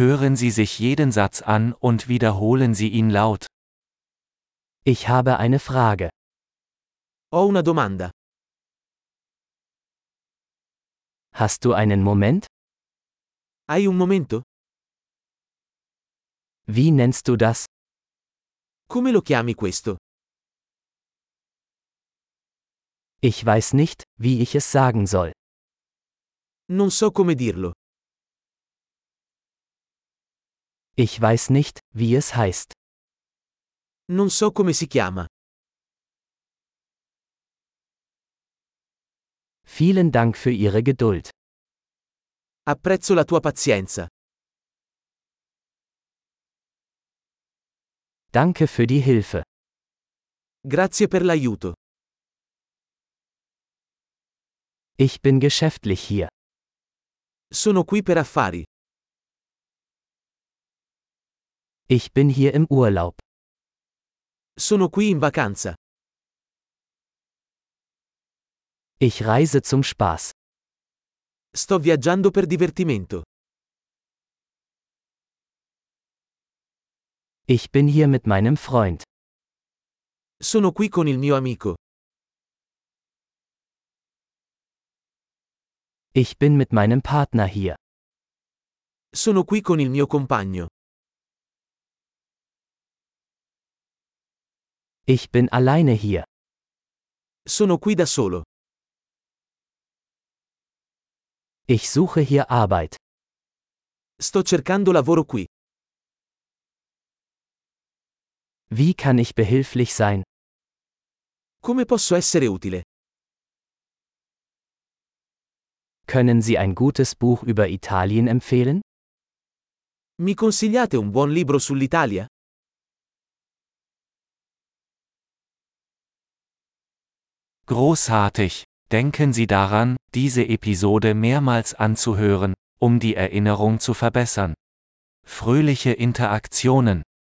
Hören Sie sich jeden Satz an und wiederholen Sie ihn laut. Ich habe eine Frage. Ho una domanda. Hast du einen Moment? Hai un momento? Wie nennst du das? Come lo chiami questo? Ich weiß nicht, wie ich es sagen soll. Non so come dirlo. Ich weiß nicht, wie es heißt. Non so come si chiama. Vielen Dank für Ihre Geduld. Apprezzo la tua pazienza. Danke für die Hilfe. Grazie per l'aiuto. Ich bin geschäftlich hier. Sono qui per affari. Ich bin hier im Urlaub. Sono qui in vacanza. Ich reise zum Spaß. Sto viaggiando per divertimento. Ich bin hier mit meinem Freund. Sono qui con il mio amico. Ich bin mit meinem Partner hier. Sono qui con il mio compagno. Ich bin alleine hier. Sono qui da solo. Ich suche hier Arbeit. Sto cercando lavoro qui. Wie kann ich behilflich sein? Come posso essere utile? Können Sie ein gutes Buch über Italien empfehlen? Mi consigliate un buon libro sull'Italia? Großartig! Denken Sie daran, diese Episode mehrmals anzuhören, um die Erinnerung zu verbessern. Fröhliche Interaktionen!